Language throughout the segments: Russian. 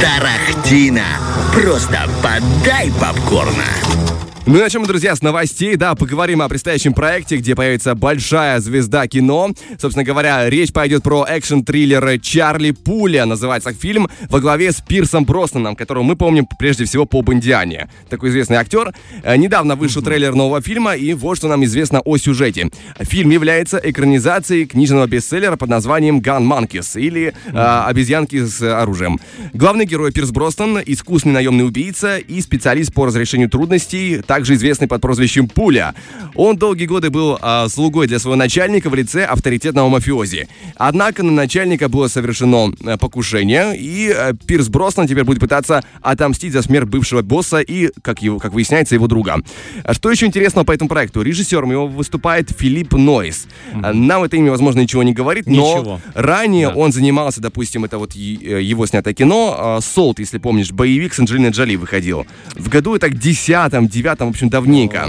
Тарахтина. Просто подай попкорна. Ну и начнем, друзья, с новостей. Да, поговорим о предстоящем проекте, где появится большая звезда кино. Собственно говоря, речь пойдет про экшн-триллер «Чарли Пуля». Называется фильм во главе с Пирсом Броснаном, которого мы помним прежде всего по «Бондиане». Такой известный актер. Э, недавно вышел трейлер нового фильма, и вот что нам известно о сюжете. Фильм является экранизацией книжного бестселлера под названием «Gun Monkeys» или э, «Обезьянки с оружием». Главный герой Пирс Броснан — искусный наемный убийца и специалист по разрешению трудностей, также известный под прозвищем Пуля. Он долгие годы был э, слугой для своего начальника в лице авторитетного мафиози. Однако на начальника было совершено э, покушение, и э, Пирс Броснан теперь будет пытаться отомстить за смерть бывшего босса и, как, его, как выясняется, его друга. А Что еще интересного по этому проекту? Режиссером его выступает Филипп Нойс. Mm-hmm. Нам это имя, возможно, ничего не говорит, но Ничего. ранее Да. он занимался, допустим, это вот э, его снятое кино, «Солт», если помнишь, боевик с Анджелиной Джоли выходил. В году это к десятом, девятом, в общем, давненько.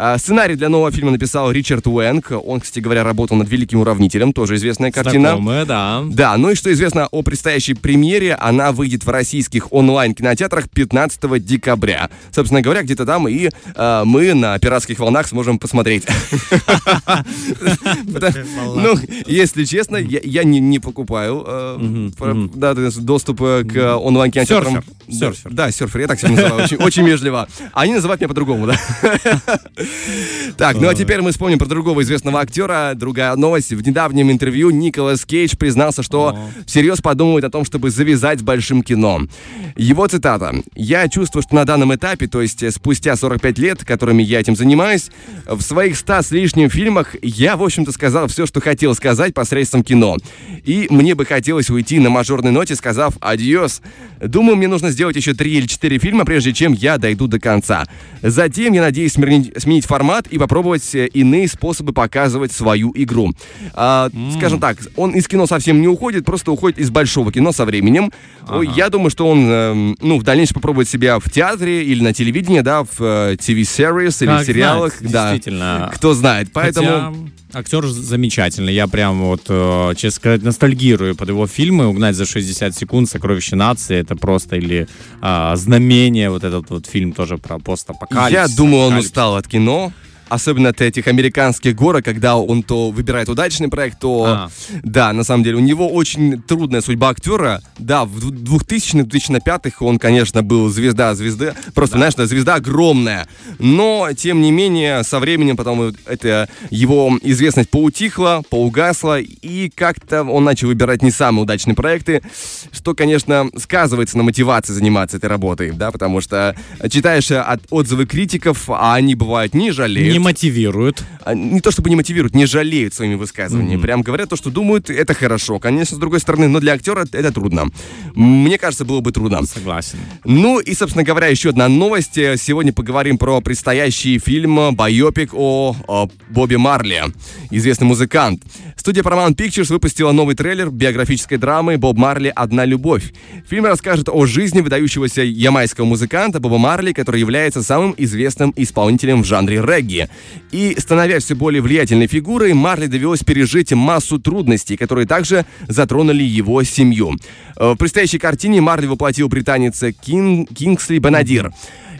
А, Сценарий для нового фильма написал Ричард Уэнк. Он, кстати говоря, работал над «Великим уравнителем», тоже известная картина. Знакомые, да. Да, ну и что известно о предстоящей премьере, она выйдет в российских онлайн-кинотеатрах 15 декабря. Собственно говоря, где-то там и э, мы на пиратских волнах сможем посмотреть. Ну, если честно, я не покупаю э, доступ э, к онлайн-кинотеатрам. Серфер. Да, Серфер. Я так себя называю, очень- очень вежливо. Они называют меня по-другому, да. Так, ну а теперь мы вспомним про другого известного актера. Другая новость. В недавнем интервью Николас Кейдж признался, что всерьез подумывает о том, чтобы завязать с большим кино. Его цитата. «Я чувствую, что на данном этапе, то есть э, спустя 45 лет, которыми я этим занимаюсь, в своих 100 с лишним фильмах я, в общем-то, сказал все, что хотел сказать посредством кино. И мне бы хотелось уйти на мажорной ноте, сказав «Адьос». Думаю, мне нужно сделать еще 3 или 4 фильма, прежде чем я дойду до конца. Затем я надеюсь сменить, сменить формат и попробовать э, иные способы показывать свою игру. А, Скажем так, он из кино совсем не уходит, просто уходит из большого кино со временем. Ой, Я думаю, что он эм, ну, в дальнейшем попробует себя в театре или на телевидении, да, в э, TV-series или Как в сериалах. знать, да. действительно. Кто знает. Поэтому... Хотя актер замечательный. Я прям вот, э, честно сказать, ностальгирую под его фильмы. «Угнать за 60 секунд», «Сокровище нации» — это просто или а, «Знамение», вот этот вот фильм тоже про постапокалипсис. Я думаю, он устал от кино. Особенно от этих американских горок, когда он то выбирает удачный проект, то... А. Да, на самом деле, у него очень трудная судьба актера. Да, в 2000-х, 2005-х он, конечно, был звезда звезды. Просто, знаешь, да, звезда огромная. Но, тем не менее, со временем потом это его известность поутихла, поугасла, и как-то он начал выбирать не самые удачные проекты, что, конечно, сказывается на мотивации заниматься этой работой, да, потому что читаешь э, от отзывы критиков, а они бывают не жалеют. Не мотивирует. А, не то чтобы не мотивируют, не жалеют своими высказываниями. Прям говорят то, что думают, это хорошо. Конечно, с другой стороны, но для актера это трудно. Мне кажется, было бы трудно. Согласен. Ну и, собственно говоря, еще одна новость. Сегодня поговорим про предстоящий фильм «Байопик» о, о Бобби Марли, известный музыкант. Студия Paramount Pictures выпустила новый трейлер биографической драмы «Боб Марли. Одна любовь». Фильм расскажет о жизни выдающегося ямайского музыканта Боба Марли, который является самым известным исполнителем в жанре регги. И, становясь все более влиятельной фигурой, Марли довелось пережить массу трудностей, которые также затронули его семью. Э, В предстоящей картине Марли воплотил британец Кин, Кингсли Бенадир.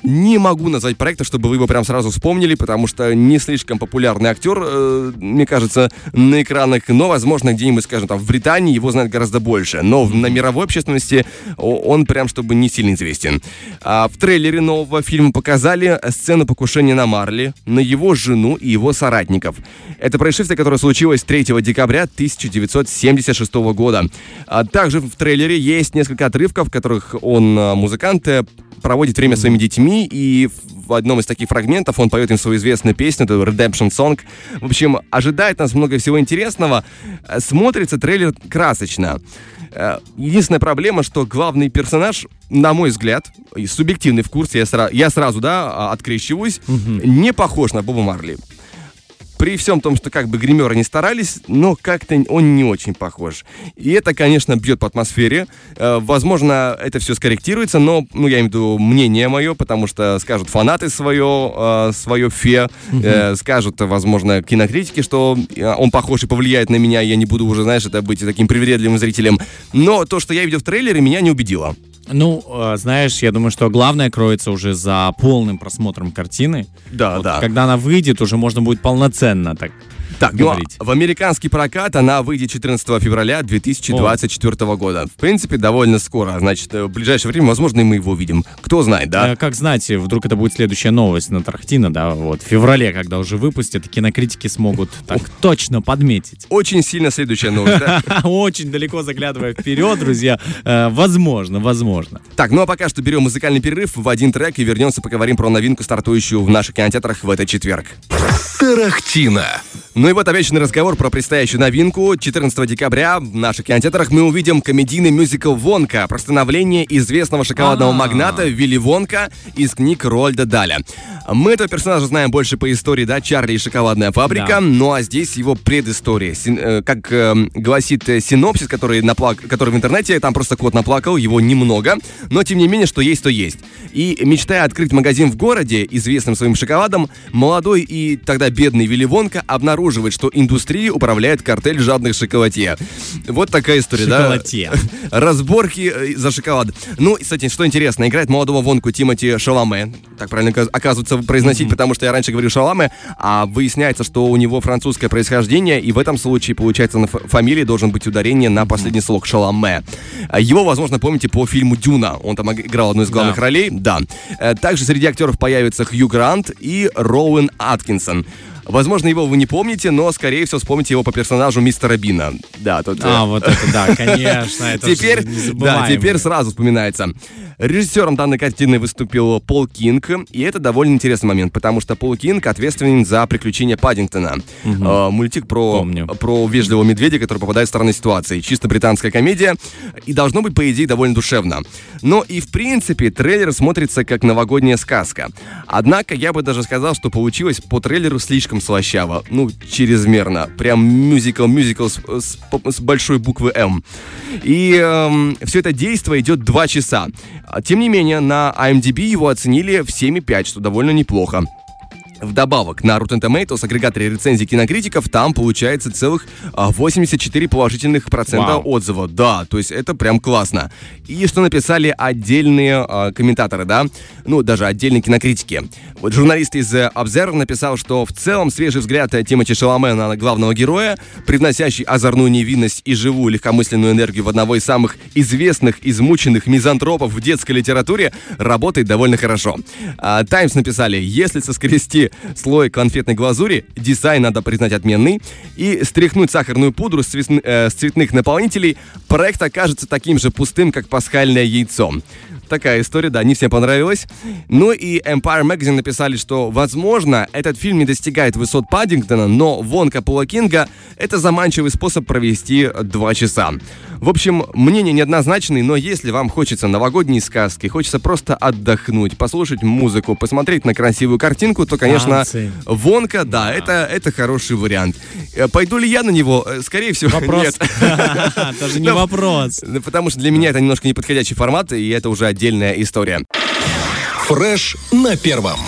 Не могу назвать проекта, чтобы вы его прям сразу вспомнили, потому что не слишком популярный актер, э, мне кажется, на экранах. Но, возможно, где-нибудь, скажем, там, в Британии его знают гораздо больше. Но в- на мировой общественности он прям, чтобы не сильно известен. А в трейлере нового фильма показали сцену покушения на Марли, на его жену и его соратников. Это происшествие, которое случилось 3 декабря 1976 года. А также в трейлере есть несколько отрывков, в которых он, а, музыкант, э, проводит время со своими детьми, и в одном из таких фрагментов он поет им свою известную песню, это Redemption Song. В общем, ожидает нас много всего интересного. Э, Смотрится трейлер красочно. Э, Единственная проблема, что главный персонаж, на мой взгляд, субъективный вкус, я, сра- я сразу, да, открещиваюсь, не похож на Боба Марли. При всем том, что как бы гримеры не старались, но как-то он не очень похож. И это, конечно, бьет по атмосфере. Э, возможно, это все скорректируется, но, ну, я имею в виду мнение мое, потому что скажут фанаты свое, э, свое фе, э, скажут, возможно, кинокритики, что он похож и повлияет на меня, я не буду уже, знаешь, это быть таким привередливым зрителем. Но то, что я видел в трейлере, меня не убедило. Ну, знаешь, я думаю, что главное кроется уже за полным просмотром картины. Да, вот, да. Когда она выйдет, уже можно будет полноценно так так, ну, а в американский прокат она выйдет 14 февраля 2024 О. года. В принципе, довольно скоро. Значит, в ближайшее время, возможно, и мы его увидим. Кто знает, да? Э, как знать, вдруг это будет следующая новость на Тарахтина, да, вот, в феврале, когда уже выпустят, кинокритики смогут так точно подметить. Очень сильно следующая новость, да? Очень далеко заглядывая вперед, друзья. Э, возможно, возможно. Так, ну а пока что берем музыкальный перерыв в один трек и вернемся, поговорим про новинку, стартующую в наших кинотеатрах в этот четверг. Тарахтина. Ну и вот обещанный разговор про предстоящую новинку. 14 декабря в наших кинотеатрах мы увидим комедийный мюзикл «Вонка» про становление известного шоколадного А-а-а. магната Вилли Вонка из книг Рольда Даля. Мы этого персонажа знаем больше по истории, да, Чарли и шоколадная фабрика, да. ну а здесь его предыстория. Син, э, как э, гласит э, синопсис, который, наплак... который в интернете, там просто кот наплакал, его немного, но тем не менее, что есть, то есть. И мечтая открыть магазин в городе, известным своим шоколадом, молодой и тогда бедный Вилли Вонка обнаруживает, что индустрией управляет картель жадных шоколадье. Вот такая история, шоколадье. да? Разборки э, за шоколад. Ну, кстати, что интересно, играет молодого Вонку Тимати Шаламе, так правильно оказывается произносить, mm-hmm. потому что я раньше говорил Шаламе, а выясняется, что у него французское происхождение, и в этом случае, получается, на фамилии должен быть ударение на последний слог Шаламе. Его, возможно, помните по фильму «Дюна». Он там играл одну из главных да. ролей. Да. Э, также среди актеров появится Хью Грант и Роуэн Аткинсон. Возможно, его вы не помните, но, скорее всего, вспомните его по персонажу мистера Бина. Да, тут... А, вот это да, конечно. Это теперь, да, теперь сразу вспоминается. Режиссером данной картины выступил Пол Кинг, и это довольно интересный момент, потому что Пол Кинг ответственен за приключения Паддингтона. Угу. Э, мультик про, про вежливого медведя, который попадает в странные ситуации. Чисто британская комедия, и должно быть, по идее, довольно душевно. Но и в принципе трейлер смотрится как новогодняя сказка. Однако я бы даже сказал, что получилось по трейлеру слишком слащаво. Ну, чрезмерно. Прям мюзикл-мюзикл с, с, с большой буквы М. И эм, все это действие идет два часа. Тем не менее, на IMDb его оценили в 7,5, что довольно неплохо. Вдобавок, на Rotten Tomatoes, агрегаторе рецензий кинокритиков, там получается целых 84 а, положительных процента Вау. отзывов. Да, то есть это прям классно. И что написали отдельные э, комментаторы, да? Ну, даже отдельные кинокритики. Вот журналист из Observer написал, что в целом свежий взгляд Тимати Шаламена на главного героя, привносящий озорную невинность и живую легкомысленную энергию в одного из самых известных, измученных мизантропов в детской литературе, работает довольно хорошо. Таймс а, написали, если соскрести слой конфетной глазури, дизайн надо признать отменный, и стряхнуть сахарную пудру с, э, цветных наполнителей, проект окажется таким же пустым, как пасхальное яйцо. Такая история, да, не всем понравилась. Ну и Empire Magazine написали, что, возможно, этот фильм не достигает высот Паддингтона, но Вонка Пола Кинга — это заманчивый способ провести два часа. В общем, мнение неоднозначное, но если вам хочется новогодней сказки, хочется просто отдохнуть, послушать музыку, посмотреть на красивую картинку, то, конечно, Танцы. Вонка, да, да, Это, это хороший вариант. Э, пойду ли я на него? Э, скорее всего, вопрос. нет. Даже не вопрос. Потому что для меня это немножко неподходящий формат, и это уже отдельная история. Фреш на первом.